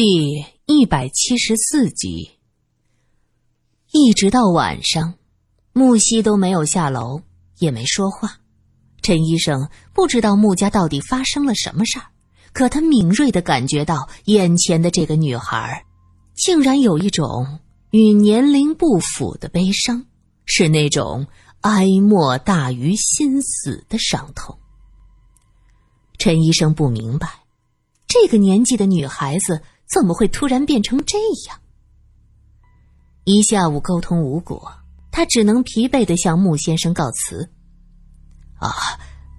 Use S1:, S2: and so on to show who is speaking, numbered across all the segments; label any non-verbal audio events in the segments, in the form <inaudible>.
S1: 第一百七十四集。一直到晚上，木西都没有下楼，也没说话。陈医生不知道穆家到底发生了什么事儿，可他敏锐的感觉到眼前的这个女孩，竟然有一种与年龄不符的悲伤，是那种哀莫大于心死的伤痛。陈医生不明白，这个年纪的女孩子。怎么会突然变成这样？一下午沟通无果，他只能疲惫的向穆先生告辞。
S2: 啊，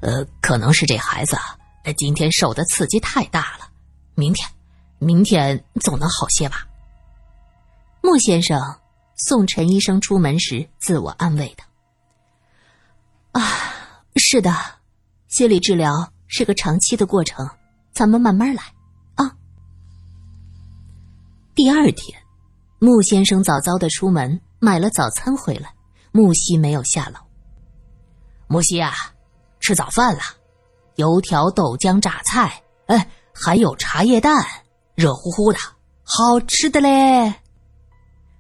S2: 呃，可能是这孩子今天受的刺激太大了，明天，明天总能好些吧。
S1: 穆先生送陈医生出门时自我安慰的：“啊，是的，心理治疗是个长期的过程，咱们慢慢来。”第二天，穆先生早早的出门买了早餐回来。木西没有下楼。
S2: 木西啊，吃早饭了，油条、豆浆、榨菜，哎，还有茶叶蛋，热乎乎的，好吃的嘞。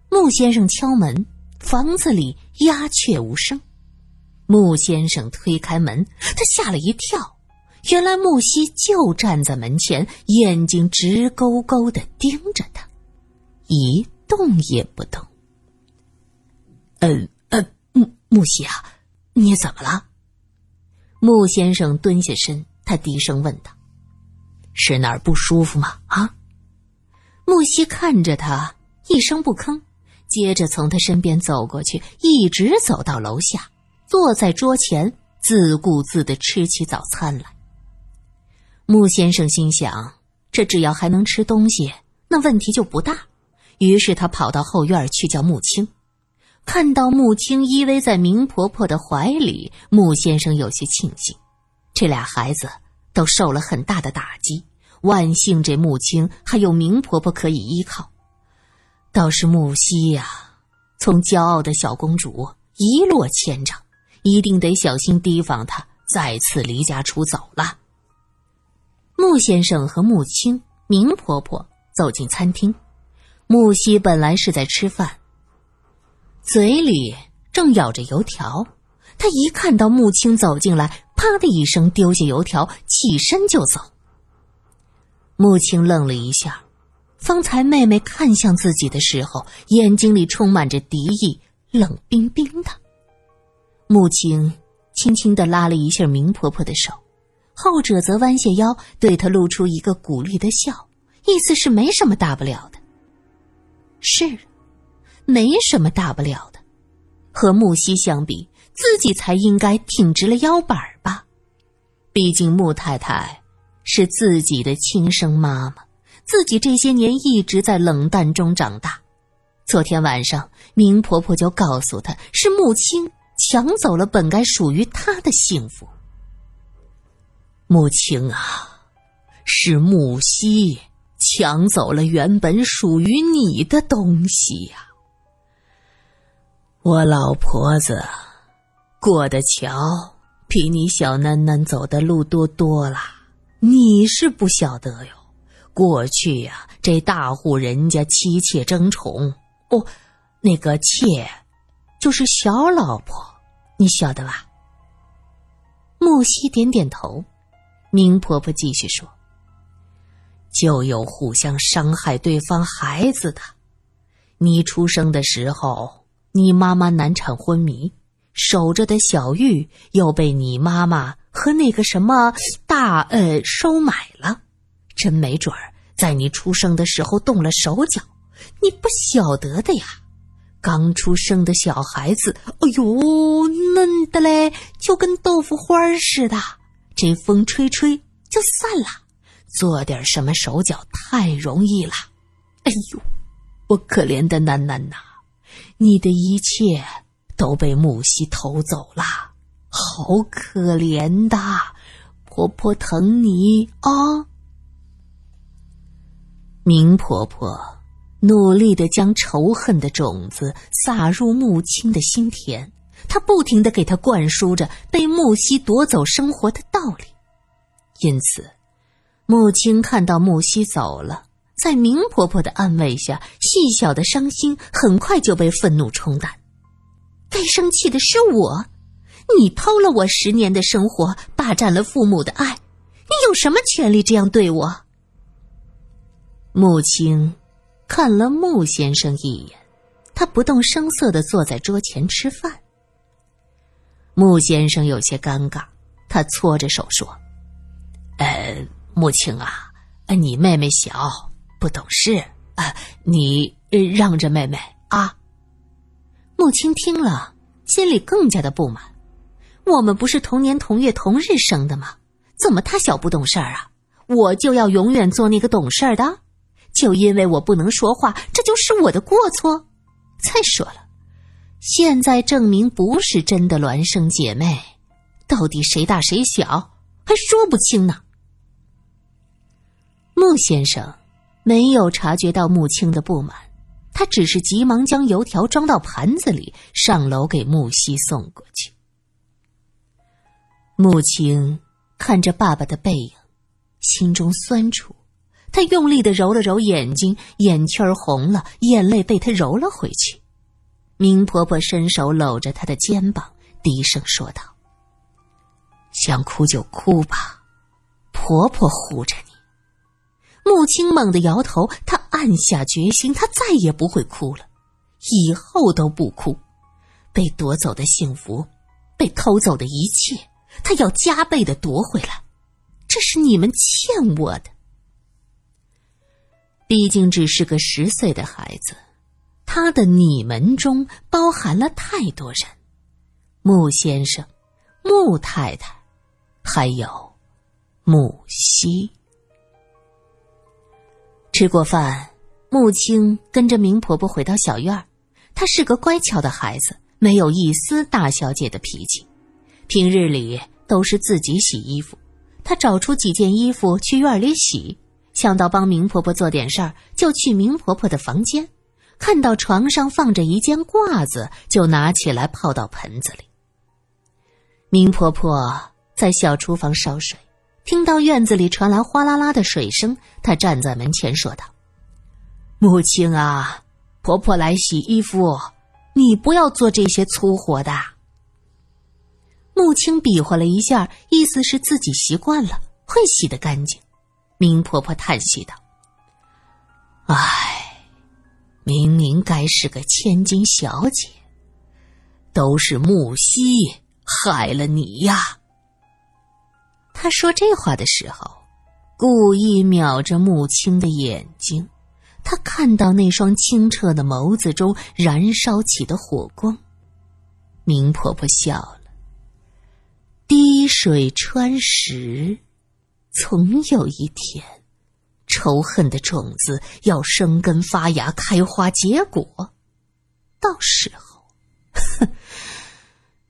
S1: 穆先生敲门，房子里鸦雀无声。穆先生推开门，他吓了一跳，原来木西就站在门前，眼睛直勾勾的盯着他。一动也不动。
S2: 嗯嗯，木木西啊，你怎么了？
S1: 木先生蹲下身，他低声问道：“
S2: 是哪儿不舒服吗？”啊？
S1: 木西看着他，一声不吭，接着从他身边走过去，一直走到楼下，坐在桌前，自顾自的吃起早餐来。木先生心想：这只要还能吃东西，那问题就不大。于是他跑到后院去叫穆青，看到穆青依偎在明婆婆的怀里，穆先生有些庆幸，这俩孩子都受了很大的打击，万幸这穆青还有明婆婆可以依靠。倒是穆西呀，从骄傲的小公主一落千丈，一定得小心提防她再次离家出走了。穆先生和穆青、明婆婆走进餐厅。木西本来是在吃饭，嘴里正咬着油条。他一看到穆青走进来，啪的一声丢下油条，起身就走。穆青愣了一下，方才妹妹看向自己的时候，眼睛里充满着敌意，冷冰冰的。穆青轻轻的拉了一下明婆婆的手，后者则弯下腰，对她露出一个鼓励的笑，意思是没什么大不了的。是，没什么大不了的。和木西相比，自己才应该挺直了腰板吧。毕竟穆太太是自己的亲生妈妈，自己这些年一直在冷淡中长大。昨天晚上，明婆婆就告诉她，是穆青抢走了本该属于她的幸福。
S2: 穆青啊，是木西。抢走了原本属于你的东西呀！我老婆子过的桥比你小囡囡走的路多多了，你是不晓得哟。过去呀，这大户人家妻妾争宠，哦，那个妾就是小老婆，你晓得吧？
S1: 木西点点头，明婆婆继续说。
S2: 就有互相伤害对方孩子的。你出生的时候，你妈妈难产昏迷，守着的小玉又被你妈妈和那个什么大呃收买了。真没准儿在你出生的时候动了手脚，你不晓得的呀。刚出生的小孩子，哎呦，嫩的嘞，就跟豆腐花似的，这风吹吹就散了。做点什么手脚太容易了，哎呦，我可怜的囡囡呐，你的一切都被木西偷走了，好可怜的，婆婆疼你啊！
S1: 明婆婆努力的将仇恨的种子撒入木青的心田，她不停的给他灌输着被木西夺走生活的道理，因此。穆青看到木西走了，在明婆婆的安慰下，细小的伤心很快就被愤怒冲淡。该生气的是我，你偷了我十年的生活，霸占了父母的爱，你有什么权利这样对我？
S2: 穆青看了穆先生一眼，他不动声色的坐在桌前吃饭。穆先生有些尴尬，他搓着手说：“穆青啊，你妹妹小，不懂事啊，你让着妹妹啊。”
S1: 穆青听了，心里更加的不满。我们不是同年同月同日生的吗？怎么他小不懂事儿啊？我就要永远做那个懂事儿的？就因为我不能说话，这就是我的过错。再说了，现在证明不是真的孪生姐妹，到底谁大谁小还说不清呢。
S2: 穆先生没有察觉到穆青的不满，他只是急忙将油条装到盘子里，上楼给穆西送过去。穆青看着爸爸的背影，心中酸楚。他用力的揉了揉眼睛，眼圈红了，眼泪被他揉了回去。明婆婆伸手搂着她的肩膀，低声说道：“想哭就哭吧，婆婆护着你。”
S1: 穆青猛地摇头，他暗下决心，他再也不会哭了，以后都不哭。被夺走的幸福，被偷走的一切，他要加倍的夺回来。这是你们欠我的。
S2: 毕竟只是个十岁的孩子，他的你们中包含了太多人：穆先生、穆太太，还有穆西。吃过饭，穆青跟着明婆婆回到小院儿。她是个乖巧的孩子，没有一丝大小姐的脾气。平日里都是自己洗衣服，她找出几件衣服去院里洗。想到帮明婆婆做点事儿，就去明婆婆的房间，看到床上放着一件褂子，就拿起来泡到盆子里。明婆婆在小厨房烧水，听到院子里传来哗啦啦的水声，她站在门前说道：“母亲啊，婆婆来洗衣服，你不要做这些粗活的。”
S1: 穆青比划了一下，意思是自己习惯了，会洗得干净。
S2: 明婆婆叹息道：“唉，明明该是个千金小姐，都是木西害了你呀。”她说这话的时候，故意瞄着穆青的眼睛，她看到那双清澈的眸子中燃烧起的火光。明婆婆笑了：“滴水穿石。”总有一天，仇恨的种子要生根发芽、开花结果。到时候，哼，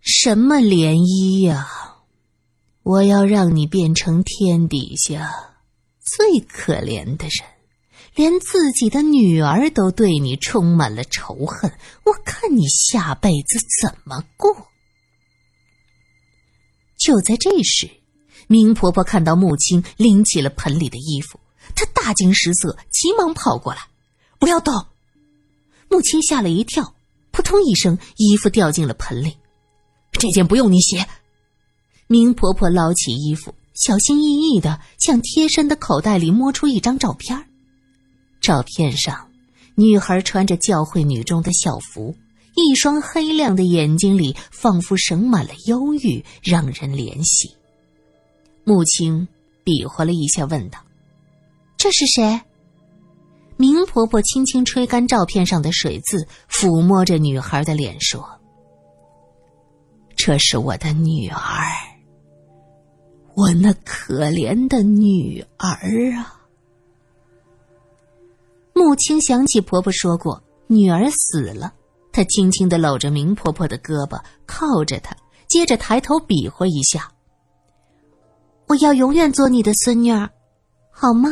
S2: 什么涟漪呀？我要让你变成天底下最可怜的人，连自己的女儿都对你充满了仇恨。我看你下辈子怎么过？就在这时。明婆婆看到母亲拎起了盆里的衣服，她大惊失色，急忙跑过来：“不要动！”母亲吓了一跳，扑通一声，衣服掉进了盆里。这件不用你洗。明婆婆捞起衣服，小心翼翼的向贴身的口袋里摸出一张照片。照片上，女孩穿着教会女中的校服，一双黑亮的眼睛里仿佛盛满了忧郁，让人怜惜。穆青比划了一下，问道：“
S1: 这是谁？”
S2: 明婆婆轻轻吹干照片上的水渍，抚摸着女孩的脸说：“这是我的女儿，我那可怜的女儿啊！”
S1: 穆青想起婆婆说过女儿死了，她轻轻的搂着明婆婆的胳膊，靠着她，接着抬头比划一下。我要永远做你的孙女儿，好吗？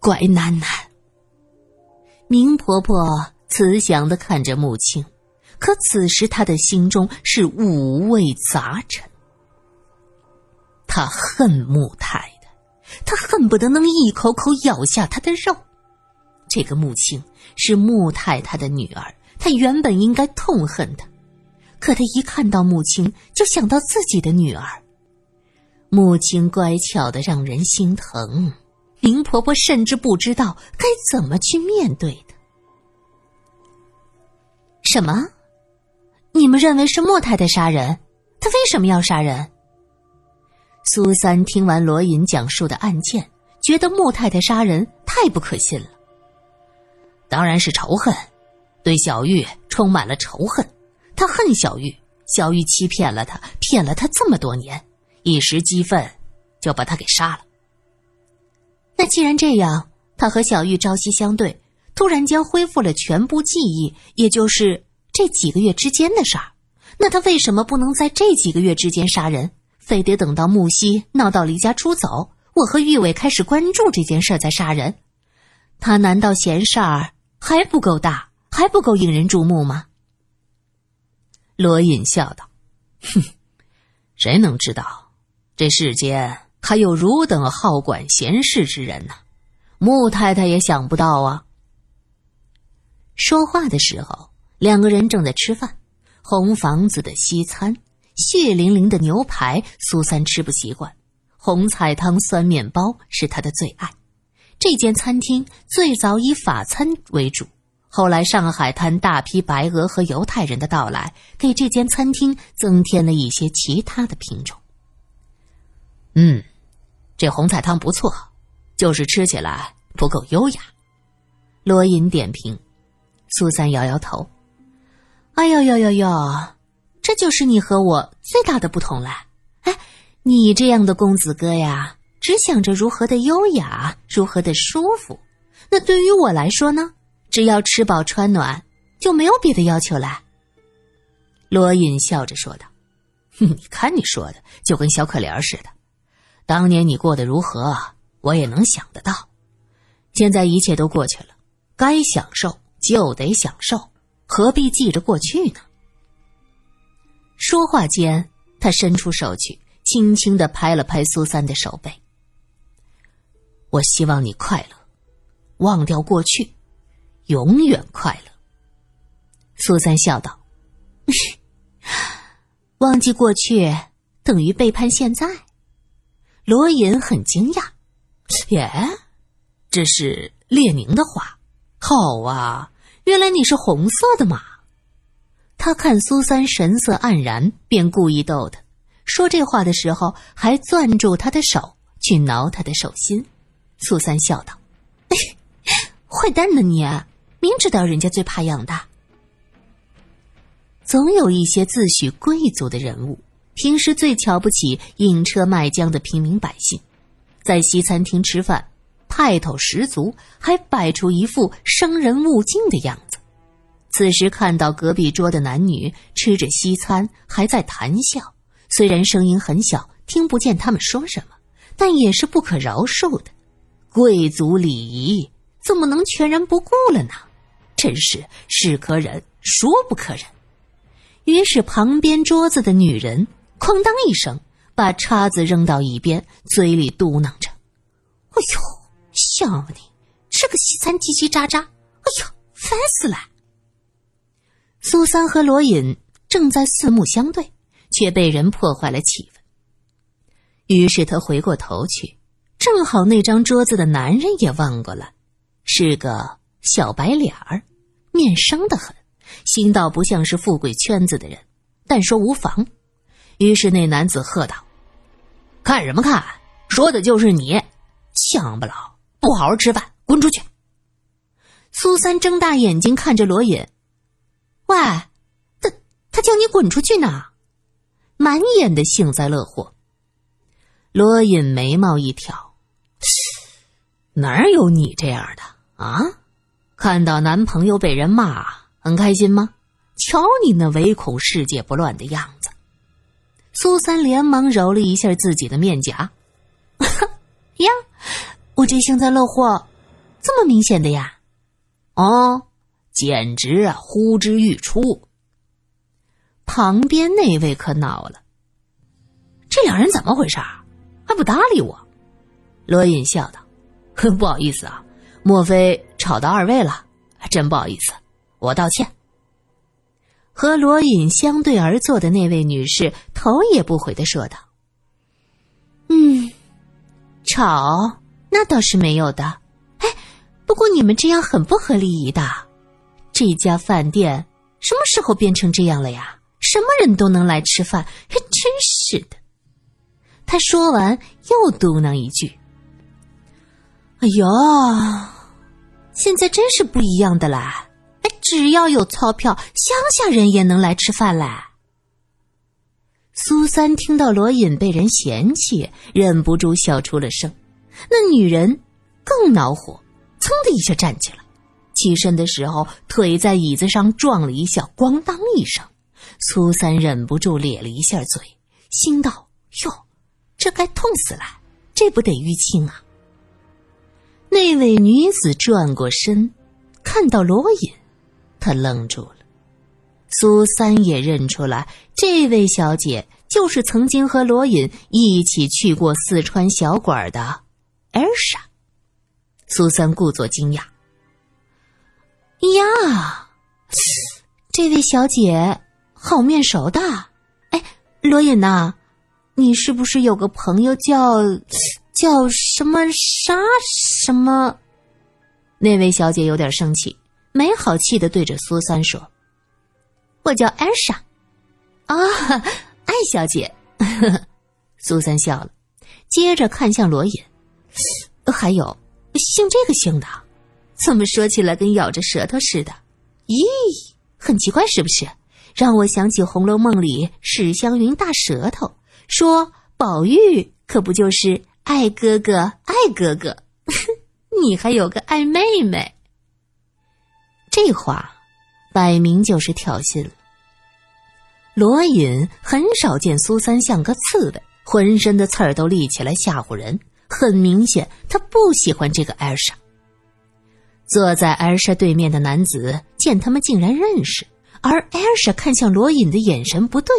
S2: 乖囡囡。明婆婆慈祥的看着穆青，可此时他的心中是五味杂陈。他恨穆太太，
S1: 他恨不得能一口口咬下她的肉。这个穆青是穆太太的女儿，他原本应该痛恨她，可他一看到穆青，就想到自己的女儿。穆青乖巧的让人心疼，林婆婆甚至不知道该怎么去面对她。什么？你们认为是莫太太杀人？她为什么要杀人？苏三听完罗隐讲述的案件，觉得莫太太杀人太不可信了。
S2: 当然是仇恨，对小玉充满了仇恨。他恨小玉，小玉欺骗了他，骗了他这么多年，一时激愤就把他给杀了。
S1: 那既然这样，他和小玉朝夕相对，突然间恢复了全部记忆，也就是这几个月之间的事儿，那他为什么不能在这几个月之间杀人？非得等到木西闹到离家出走，我和玉伟开始关注这件事儿再杀人，他难道嫌事儿还不够大，还不够引人注目吗？
S2: 罗隐笑道：“哼，谁能知道这世间还有汝等好管闲事之人呢？穆太太也想不到啊。”
S1: 说话的时候，两个人正在吃饭，红房子的西餐。血淋淋的牛排，苏三吃不习惯；红菜汤、酸面包是他的最爱。这间餐厅最早以法餐为主，后来上海滩大批白俄和犹太人的到来，给这间餐厅增添了一些其他的品种。
S2: 嗯，这红菜汤不错，就是吃起来不够优雅。
S1: 罗隐点评，苏三摇摇头：“哎呦呦呦呦！”这就是你和我最大的不同了，哎，你这样的公子哥呀，只想着如何的优雅，如何的舒服。那对于我来说呢，只要吃饱穿暖，就没有别的要求了。
S2: 罗隐笑着说道：“哼你看你说的，就跟小可怜似的。当年你过得如何，我也能想得到。现在一切都过去了，该享受就得享受，何必记着过去呢？”
S1: 说话间，他伸出手去，轻轻的拍了拍苏三的手背。
S2: 我希望你快乐，忘掉过去，永远快乐。
S1: 苏三笑道：“忘记过去等于背叛现在。”罗隐很惊讶：“
S2: 耶，这是列宁的话。好啊，原来你是红色的嘛。”
S1: 他看苏三神色黯然，便故意逗他。说这话的时候，还攥住他的手去挠他的手心。苏三笑道：“ <laughs> 坏蛋呢你，明知道人家最怕养大。”总有一些自诩贵族的人物，平时最瞧不起引车卖浆的平民百姓，在西餐厅吃饭，派头十足，还摆出一副生人勿近的样子。此时看到隔壁桌的男女吃着西餐，还在谈笑，虽然声音很小，听不见他们说什么，但也是不可饶恕的。贵族礼仪怎么能全然不顾了呢？真是是可忍，孰不可忍。于是旁边桌子的女人哐当一声把叉子扔到一边，嘴里嘟囔着：“哎呦，想你，吃个西餐叽叽喳喳，哎呦，烦死了！”苏三和罗隐正在四目相对，却被人破坏了气氛。于是他回过头去，正好那张桌子的男人也望过来，是个小白脸儿，面生的很，心倒不像是富贵圈子的人，但说无妨。于是那男子喝道：“
S2: 看什么看？说的就是你，强不老，不好好吃饭，滚出去！”
S1: 苏三睁大眼睛看着罗隐。喂，他他叫你滚出去呢，满眼的幸灾乐祸。
S2: 罗隐眉毛一挑，哪有你这样的啊？看到男朋友被人骂，很开心吗？瞧你那唯恐世界不乱的样子。
S1: 苏三连忙揉了一下自己的面颊，<laughs> 呀，我这幸灾乐祸这么明显的呀？
S2: 哦。简直啊，呼之欲出。
S1: 旁边那位可恼了，
S2: 这两人怎么回事？还不搭理我？罗隐笑道：“ <laughs> 不好意思啊，莫非吵到二位了？真不好意思，我道歉。”和罗隐相对而坐的那位女士头也不回的说道：“
S1: 嗯，吵那倒是没有的。哎，不过你们这样很不合礼仪的。这家饭店什么时候变成这样了呀？什么人都能来吃饭，还真是的。”他说完又嘟囔一句：“哎呦，现在真是不一样的啦。”哎只要有钞票，乡下人也能来吃饭嘞。
S2: 苏三听到罗隐被人嫌弃，忍不住笑出了声。那女人更恼火，噌的一下站起来，起身的时候腿在椅子上撞了一下，咣当一声。苏三忍不住咧了一下嘴，心道：“哟，这该痛死了，这不得淤青啊！”那位女子转过身，看到罗隐。她愣住了，苏三也认出来，这位小姐就是曾经和罗隐一起去过四川小馆的艾莎。苏三故作惊讶：“
S1: 呀，这位小姐好面熟的。哎，罗隐呐，你是不是有个朋友叫叫什么啥什么？”
S2: 那位小姐有点生气。没好气的对着苏三说：“
S1: 我叫艾莎，
S2: 啊，艾小姐。<laughs> ”苏三笑了，接着看向罗隐：“还有姓这个姓的，怎么说起来跟咬着舌头似的？咦，很奇怪是不是？让我想起《红楼梦》里史湘云大舌头，说宝玉可不就是爱哥哥爱哥哥？<laughs> 你还有个爱妹妹。”这话，摆明就是挑衅了。罗隐很少见苏三像个刺猬，浑身的刺儿都立起来吓唬人。很明显，他不喜欢这个艾莎。坐在艾莎对面的男子见他们竟然认识，而艾莎看向罗隐的眼神不对。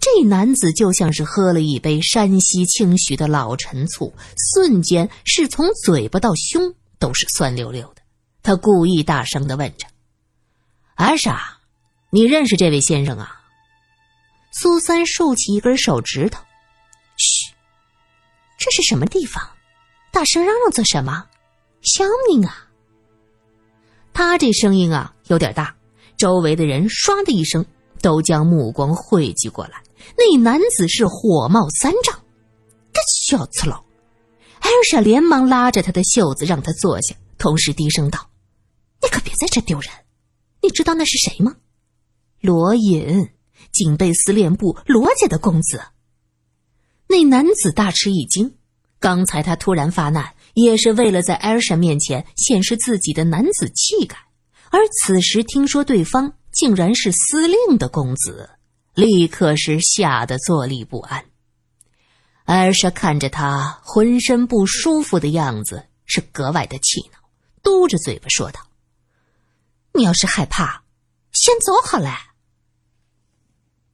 S2: 这男子就像是喝了一杯山西清徐的老陈醋，瞬间是从嘴巴到胸都是酸溜溜的。他故意大声的问着：“艾莎，你认识这位先生啊？”苏三竖起一根手指头：“，
S1: 这是什么地方？大声嚷嚷做什么？乡民啊！”
S2: 他这声音啊有点大，周围的人唰的一声都将目光汇聚过来。那男子是火冒三丈：“
S1: 这小刺佬！”
S2: 艾尔莎连忙拉着他的袖子让他坐下，同时低声道。
S1: 你可别在这丢人！你知道那是谁吗？
S2: 罗隐，警备司令部罗家的公子。那男子大吃一惊，刚才他突然发难，也是为了在艾尔莎面前显示自己的男子气概，而此时听说对方竟然是司令的公子，立刻是吓得坐立不安。艾尔莎看着他浑身不舒服的样子，是格外的气恼，嘟着嘴巴说道。
S1: 你要是害怕，先走好了。